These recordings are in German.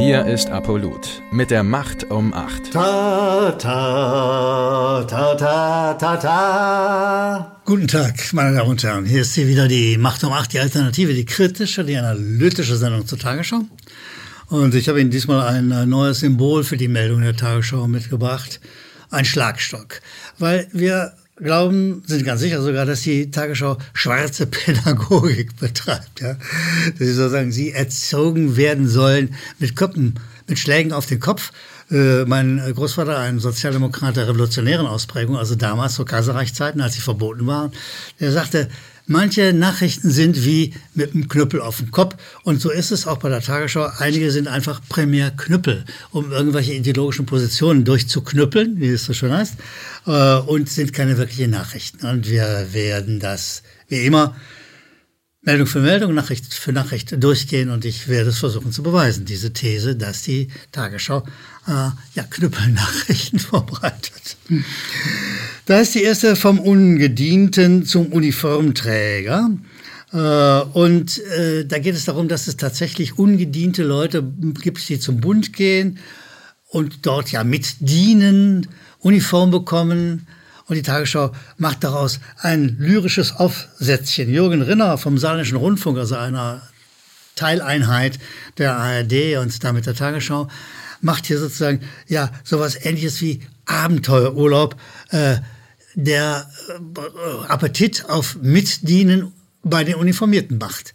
Hier ist Apollut mit der Macht um 8. Ta, ta, ta, ta, ta, ta. Guten Tag, meine Damen und Herren. Hier ist hier wieder die Macht um 8, die Alternative, die kritische, die analytische Sendung zur Tagesschau. Und ich habe Ihnen diesmal ein neues Symbol für die Meldung der Tagesschau mitgebracht. Ein Schlagstock. Weil wir glauben, sind ganz sicher sogar, dass die Tagesschau schwarze Pädagogik betreibt. Ja? Dass sie sozusagen sie erzogen werden sollen mit Köpfen, mit Schlägen auf den Kopf. Äh, mein Großvater, ein Sozialdemokrat der revolutionären Ausprägung, also damals zu Kaiserreichszeiten, als sie verboten waren, der sagte, Manche Nachrichten sind wie mit einem Knüppel auf dem Kopf. Und so ist es auch bei der Tagesschau. Einige sind einfach primär Knüppel, um irgendwelche ideologischen Positionen durchzuknüppeln, wie es so schön heißt, äh, und sind keine wirklichen Nachrichten. Und wir werden das wie immer Meldung für Meldung, Nachricht für Nachricht durchgehen und ich werde es versuchen zu beweisen, diese These, dass die Tagesschau äh, ja, Knüppelnachrichten vorbereitet. Da ist die erste vom Ungedienten zum Uniformträger. Äh, und äh, da geht es darum, dass es tatsächlich ungediente Leute gibt, die zum Bund gehen und dort ja mitdienen, Uniform bekommen, und die Tagesschau macht daraus ein lyrisches Aufsätzchen. Jürgen Rinner vom Saarländischen Rundfunk, also einer Teileinheit der ARD und damit der Tagesschau, macht hier sozusagen ja sowas ähnliches wie Abenteuerurlaub. Äh, der äh, Appetit auf Mitdienen bei den Uniformierten macht.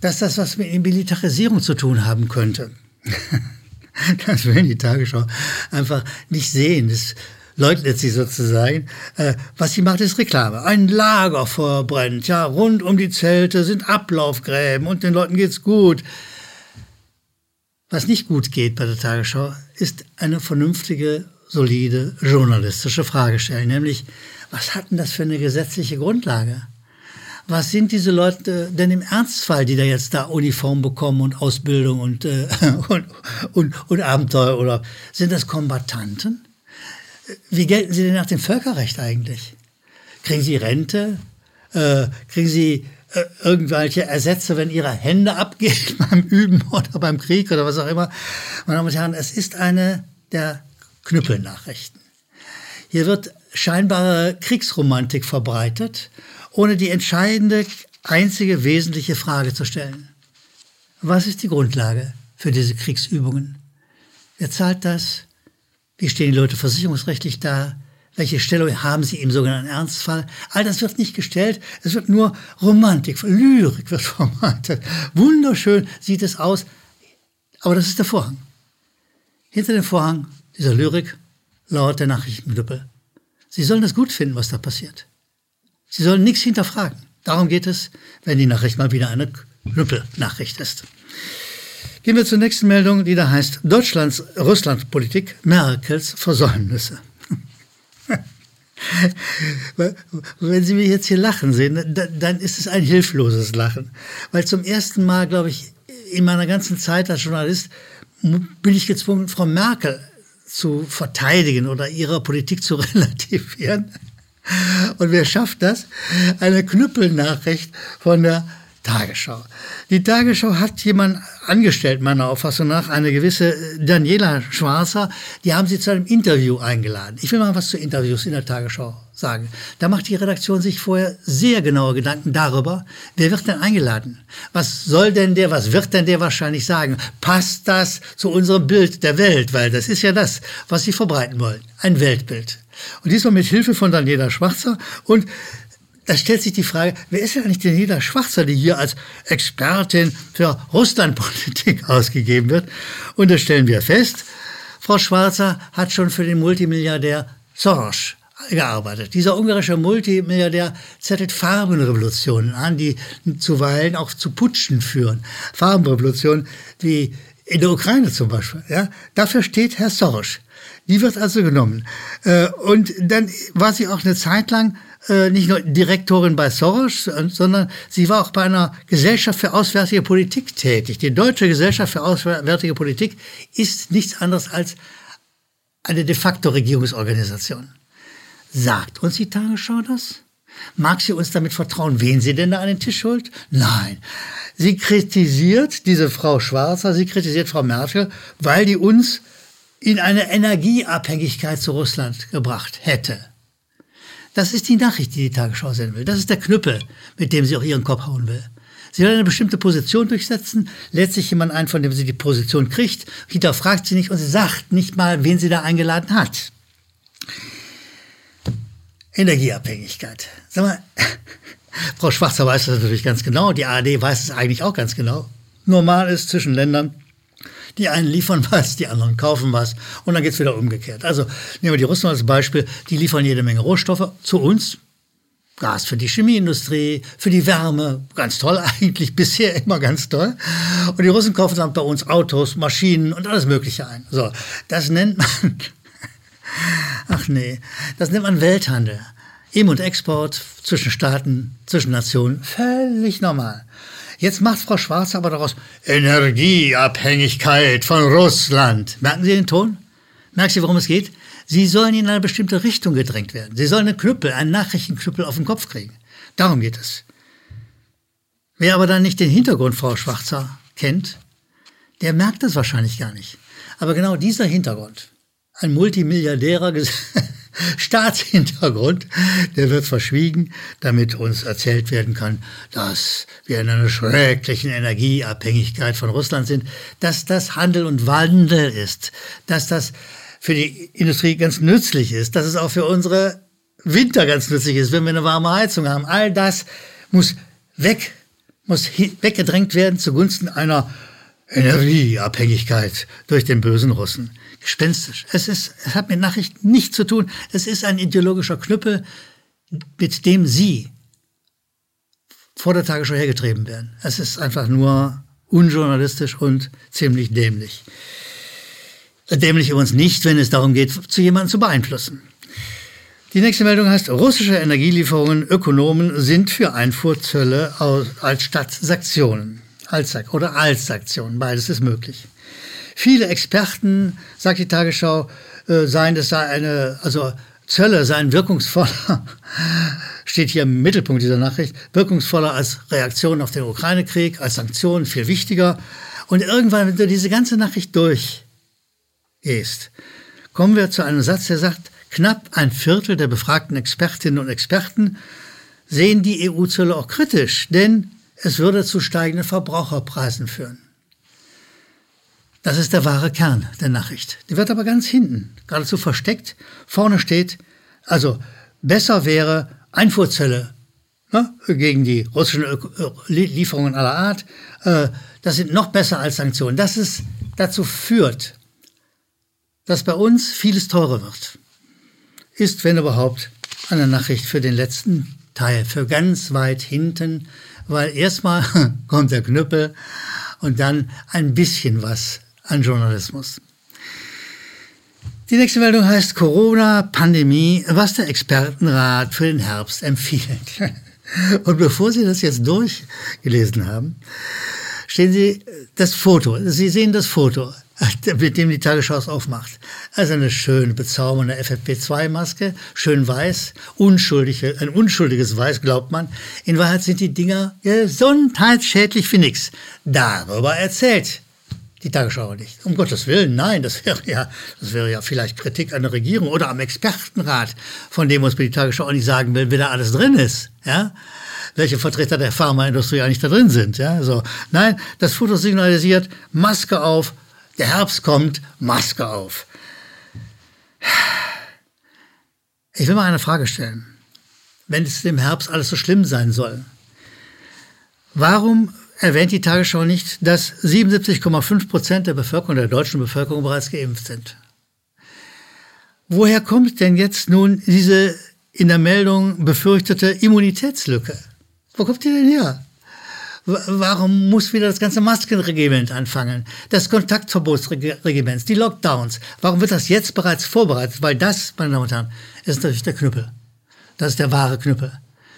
Dass das was mit Militarisierung zu tun haben könnte. das will die Tagesschau einfach nicht sehen. Das leugnet sie sozusagen. Äh, was sie macht, ist Reklame. Ein Lager verbrennt, ja, rund um die Zelte sind Ablaufgräben und den Leuten geht's gut. Was nicht gut geht bei der Tagesschau, ist eine vernünftige, solide journalistische Frage stellen, nämlich, was hat denn das für eine gesetzliche Grundlage? Was sind diese Leute denn im Ernstfall, die da jetzt da Uniform bekommen und Ausbildung und, äh, und, und, und Abenteuer oder sind das Kombattanten? wie gelten Sie denn nach dem Völkerrecht eigentlich? Kriegen Sie Rente? Äh, kriegen Sie äh, irgendwelche Ersätze, wenn Ihre Hände abgehen beim Üben oder beim Krieg oder was auch immer? Meine Damen und Herren, es ist eine der Knüppelnachrichten. Hier wird scheinbare Kriegsromantik verbreitet, ohne die entscheidende, einzige wesentliche Frage zu stellen. Was ist die Grundlage für diese Kriegsübungen? Wer zahlt das? Wie stehen die Leute versicherungsrechtlich da? Welche Stellung haben sie im sogenannten Ernstfall? All das wird nicht gestellt. Es wird nur Romantik, Lyrik wird vermarktet. Wunderschön sieht es aus. Aber das ist der Vorhang. Hinter dem Vorhang dieser Lyrik lauert der Nachrichtendüppel. Sie sollen es gut finden, was da passiert. Sie sollen nichts hinterfragen. Darum geht es, wenn die Nachricht mal wieder eine Knüppelnachricht ist. Gehen wir zur nächsten Meldung, die da heißt Deutschlands Russlandpolitik, Merkels Versäumnisse. Wenn Sie mich jetzt hier lachen sehen, dann ist es ein hilfloses Lachen. Weil zum ersten Mal, glaube ich, in meiner ganzen Zeit als Journalist bin ich gezwungen, Frau Merkel zu verteidigen oder ihre Politik zu relativieren. Und wer schafft das? Eine Knüppelnachricht von der Tagesschau. Die Tagesschau hat jemand angestellt, meiner Auffassung nach, eine gewisse Daniela Schwarzer. Die haben sie zu einem Interview eingeladen. Ich will mal was zu Interviews in der Tagesschau sagen. Da macht die Redaktion sich vorher sehr genaue Gedanken darüber, wer wird denn eingeladen? Was soll denn der, was wird denn der wahrscheinlich sagen? Passt das zu unserem Bild der Welt? Weil das ist ja das, was sie verbreiten wollen. Ein Weltbild. Und diesmal mit Hilfe von Daniela Schwarzer und da stellt sich die Frage, wer ist denn eigentlich der Nina Schwarzer, die hier als Expertin für Russlandpolitik ausgegeben wird? Und da stellen wir fest, Frau Schwarzer hat schon für den Multimilliardär Soros gearbeitet. Dieser ungarische Multimilliardär zettelt Farbenrevolutionen an, die zuweilen auch zu Putschen führen. Farbenrevolutionen wie in der Ukraine zum Beispiel. Ja? Dafür steht Herr Soros. Die wird also genommen. Äh, und dann war sie auch eine Zeit lang äh, nicht nur Direktorin bei Soros, sondern sie war auch bei einer Gesellschaft für auswärtige Politik tätig. Die Deutsche Gesellschaft für auswärtige Politik ist nichts anderes als eine de facto Regierungsorganisation. Sagt uns die Tagesschau das? Mag sie uns damit vertrauen, wen sie denn da an den Tisch holt? Nein. Sie kritisiert diese Frau Schwarzer, sie kritisiert Frau Merkel, weil die uns in eine Energieabhängigkeit zu Russland gebracht hätte. Das ist die Nachricht, die die Tagesschau senden will. Das ist der Knüppel, mit dem sie auch ihren Kopf hauen will. Sie will eine bestimmte Position durchsetzen, lädt sich jemand ein, von dem sie die Position kriegt, hinterfragt sie nicht und sie sagt nicht mal, wen sie da eingeladen hat. Energieabhängigkeit. Sag mal, Frau Schwarzer weiß das natürlich ganz genau, die ARD weiß es eigentlich auch ganz genau. Normal ist zwischen Ländern, die einen liefern was, die anderen kaufen was und dann geht es wieder umgekehrt. Also nehmen wir die Russen als Beispiel, die liefern jede Menge Rohstoffe zu uns, Gas für die Chemieindustrie, für die Wärme, ganz toll eigentlich, bisher immer ganz toll. Und die Russen kaufen dann bei uns Autos, Maschinen und alles Mögliche ein. So, das nennt man, ach nee, das nennt man Welthandel. Im- und Export zwischen Staaten, zwischen Nationen, völlig normal. Jetzt macht Frau Schwarz aber daraus Energieabhängigkeit von Russland. Merken Sie den Ton? Merken Sie, worum es geht? Sie sollen in eine bestimmte Richtung gedrängt werden. Sie sollen einen Knüppel, einen Nachrichtenknüppel auf den Kopf kriegen. Darum geht es. Wer aber dann nicht den Hintergrund Frau Schwarzer kennt, der merkt das wahrscheinlich gar nicht. Aber genau dieser Hintergrund, ein multimilliardärer Staatshintergrund, der wird verschwiegen, damit uns erzählt werden kann, dass wir in einer schrecklichen Energieabhängigkeit von Russland sind, dass das Handel und Wandel ist, dass das für die Industrie ganz nützlich ist, dass es auch für unsere Winter ganz nützlich ist, wenn wir eine warme Heizung haben. All das muss weg, muss weggedrängt werden zugunsten einer Energieabhängigkeit durch den bösen Russen gespenstisch. Es, ist, es hat mit Nachrichten nichts zu tun. Es ist ein ideologischer Knüppel, mit dem Sie vor der Tagesschau hergetrieben werden. Es ist einfach nur unjournalistisch und ziemlich dämlich. Dämlich übrigens nicht, wenn es darum geht, zu jemandem zu beeinflussen. Die nächste Meldung heißt, russische Energielieferungen Ökonomen sind für Einfuhrzölle als statt Sanktionen. Als, oder Sanktionen, beides ist möglich. Viele Experten, sagt die Tagesschau, äh, seien das sei eine, also Zölle seien wirkungsvoller, steht hier im Mittelpunkt dieser Nachricht, wirkungsvoller als Reaktion auf den Ukraine-Krieg, als Sanktionen viel wichtiger. Und irgendwann, wenn du diese ganze Nachricht durchgehst, kommen wir zu einem Satz, der sagt, knapp ein Viertel der befragten Expertinnen und Experten sehen die EU-Zölle auch kritisch, denn es würde zu steigenden Verbraucherpreisen führen. Das ist der wahre Kern der Nachricht. Die wird aber ganz hinten, geradezu versteckt. Vorne steht, also besser wäre Einfuhrzölle ne, gegen die russischen Lieferungen aller Art. Äh, das sind noch besser als Sanktionen. Dass es dazu führt, dass bei uns vieles teurer wird, ist, wenn überhaupt, eine Nachricht für den letzten Teil, für ganz weit hinten, weil erstmal kommt der Knüppel und dann ein bisschen was an Journalismus. Die nächste Meldung heißt Corona, Pandemie, was der Expertenrat für den Herbst empfiehlt. Und bevor Sie das jetzt durchgelesen haben, stehen Sie das Foto. Sie sehen das Foto, mit dem die Tagesschau es aufmacht. Also eine schön bezaubernde FFP2-Maske, schön weiß, unschuldige, ein unschuldiges Weiß, glaubt man. In Wahrheit sind die Dinger gesundheitsschädlich für nichts. Darüber erzählt die Tagesschau nicht. Um Gottes Willen, nein, das wäre ja, das wäre ja vielleicht Kritik an der Regierung oder am Expertenrat, von dem uns die Tagesschau auch nicht sagen will, wer da alles drin ist, ja. Welche Vertreter der Pharmaindustrie eigentlich da drin sind, ja. So. Nein, das Foto signalisiert, Maske auf, der Herbst kommt, Maske auf. Ich will mal eine Frage stellen. Wenn es im Herbst alles so schlimm sein soll, warum erwähnt die Tagesschau nicht, dass 77,5 Prozent der Bevölkerung, der deutschen Bevölkerung bereits geimpft sind. Woher kommt denn jetzt nun diese in der Meldung befürchtete Immunitätslücke? Wo kommt die denn her? Warum muss wieder das ganze Maskenregiment anfangen? Das Kontaktverbotsregiment, die Lockdowns. Warum wird das jetzt bereits vorbereitet? Weil das, meine Damen und Herren, ist natürlich der Knüppel. Das ist der wahre Knüppel.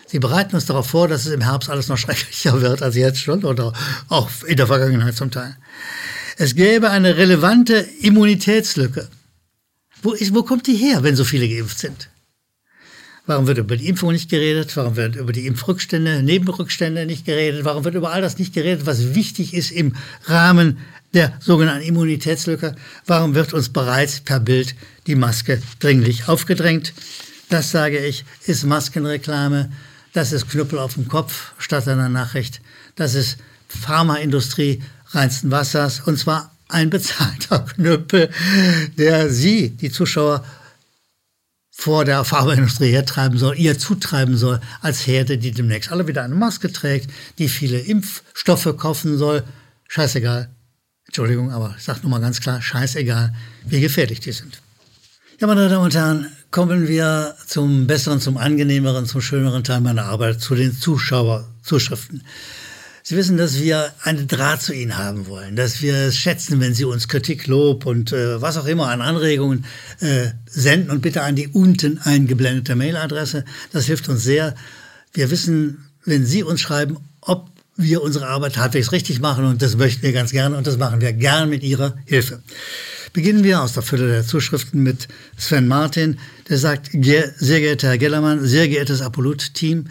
Sie bereiten uns darauf vor, dass es im Herbst alles noch schrecklicher wird als jetzt schon oder auch in der Vergangenheit zum Teil. Es gäbe eine relevante Immunitätslücke. Wo, ist, wo kommt die her, wenn so viele geimpft sind? Warum wird über die Impfung nicht geredet? Warum wird über die Impfrückstände, Nebenrückstände nicht geredet? Warum wird über all das nicht geredet, was wichtig ist im Rahmen der sogenannten Immunitätslücke? Warum wird uns bereits per Bild die Maske dringlich aufgedrängt? Das sage ich, ist Maskenreklame. Das ist Knüppel auf dem Kopf statt einer Nachricht. Das ist Pharmaindustrie reinsten Wassers und zwar ein bezahlter Knüppel, der Sie, die Zuschauer, vor der Pharmaindustrie hertreiben soll, ihr zutreiben soll, als Herde, die demnächst alle wieder eine Maske trägt, die viele Impfstoffe kaufen soll. Scheißegal. Entschuldigung, aber ich sage nur mal ganz klar, scheißegal, wie gefährlich die sind. Ja, meine Damen und Herren, kommen wir zum besseren, zum angenehmeren, zum schöneren Teil meiner Arbeit, zu den Zuschauerzuschriften. Sie wissen, dass wir einen Draht zu Ihnen haben wollen, dass wir es schätzen, wenn Sie uns Kritik, Lob und äh, was auch immer an Anregungen äh, senden und bitte an die unten eingeblendete Mailadresse. Das hilft uns sehr. Wir wissen, wenn Sie uns schreiben, ob wir unsere Arbeit halbwegs richtig machen und das möchten wir ganz gerne und das machen wir gern mit Ihrer Hilfe. Beginnen wir aus der Fülle der Zuschriften mit Sven Martin, der sagt, sehr geehrter Herr Gellermann, sehr geehrtes Apolut-Team, äh,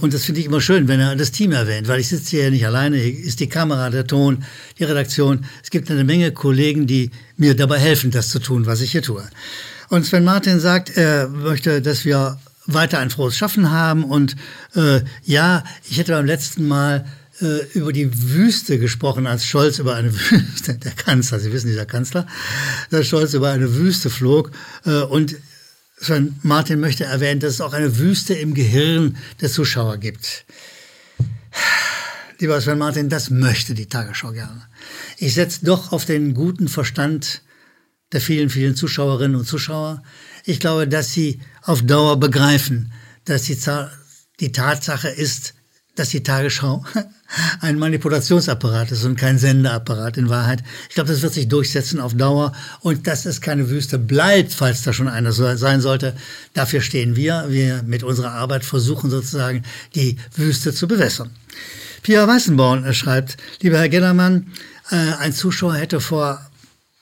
und das finde ich immer schön, wenn er das Team erwähnt, weil ich sitze hier nicht alleine. Hier ist die Kamera, der Ton, die Redaktion. Es gibt eine Menge Kollegen, die mir dabei helfen, das zu tun, was ich hier tue. Und Sven Martin sagt, er möchte, dass wir weiter ein frohes Schaffen haben. Und äh, ja, ich hätte beim letzten Mal äh, über die Wüste gesprochen, als Scholz über eine Wüste, der Kanzler, Sie wissen, dieser Kanzler, dass Scholz über eine Wüste flog. Äh, und Sven Martin möchte erwähnen, dass es auch eine Wüste im Gehirn der Zuschauer gibt. Lieber Sven Martin, das möchte die Tagesschau gerne. Ich setze doch auf den guten Verstand der vielen, vielen Zuschauerinnen und Zuschauer. Ich glaube, dass sie auf Dauer begreifen, dass die, die Tatsache ist, dass die Tagesschau ein Manipulationsapparat ist und kein Sendeapparat in Wahrheit. Ich glaube, das wird sich durchsetzen auf Dauer und dass es keine Wüste bleibt, falls da schon einer sein sollte. Dafür stehen wir. Wir mit unserer Arbeit versuchen sozusagen, die Wüste zu bewässern. Pia Weißenborn schreibt, lieber Herr Gellermann, äh, ein Zuschauer hätte vor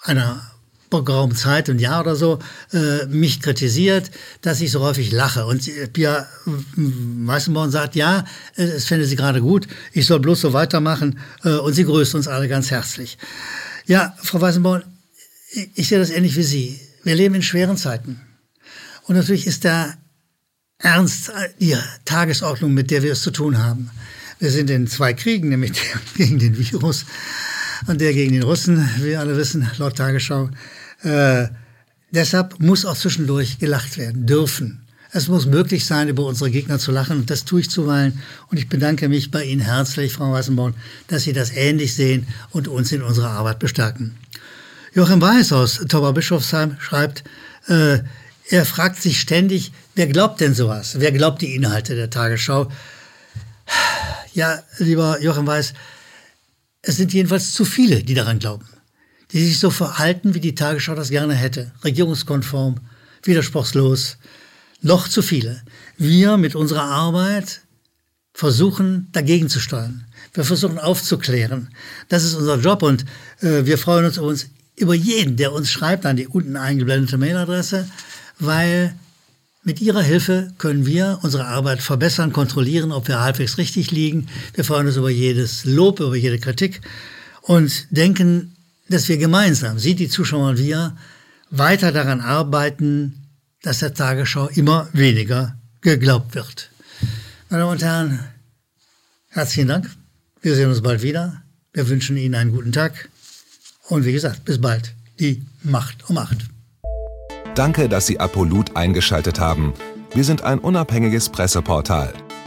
einer geraumen Zeit, ein Jahr oder so, äh, mich kritisiert, dass ich so häufig lache. Und Pia Weißenborn sagt, ja, es fände sie gerade gut, ich soll bloß so weitermachen äh, und sie grüßt uns alle ganz herzlich. Ja, Frau Weißenborn, ich, ich sehe das ähnlich wie Sie. Wir leben in schweren Zeiten. Und natürlich ist der Ernst die Tagesordnung, mit der wir es zu tun haben. Wir sind in zwei Kriegen, nämlich gegen den Virus und der gegen den Russen, wie alle wissen, laut Tagesschau. Äh, deshalb muss auch zwischendurch gelacht werden, dürfen. Es muss möglich sein, über unsere Gegner zu lachen und das tue ich zuweilen. Und ich bedanke mich bei Ihnen herzlich, Frau Weißenborn, dass Sie das ähnlich sehen und uns in unserer Arbeit bestärken. Joachim Weiß aus Tauberbischofsheim schreibt, äh, er fragt sich ständig, wer glaubt denn sowas? Wer glaubt die Inhalte der Tagesschau? Ja, lieber Joachim Weiß, es sind jedenfalls zu viele, die daran glauben die sich so verhalten, wie die Tagesschau das gerne hätte. Regierungskonform, widerspruchslos. Noch zu viele. Wir mit unserer Arbeit versuchen dagegen zu steuern. Wir versuchen aufzuklären. Das ist unser Job und äh, wir freuen uns, uns über jeden, der uns schreibt an die unten eingeblendete Mailadresse, weil mit Ihrer Hilfe können wir unsere Arbeit verbessern, kontrollieren, ob wir halbwegs richtig liegen. Wir freuen uns über jedes Lob, über jede Kritik und denken dass wir gemeinsam, Sie, die Zuschauer und wir, weiter daran arbeiten, dass der Tagesschau immer weniger geglaubt wird. Meine Damen und Herren, herzlichen Dank. Wir sehen uns bald wieder. Wir wünschen Ihnen einen guten Tag. Und wie gesagt, bis bald. Die Macht um Macht. Danke, dass Sie Apolut eingeschaltet haben. Wir sind ein unabhängiges Presseportal.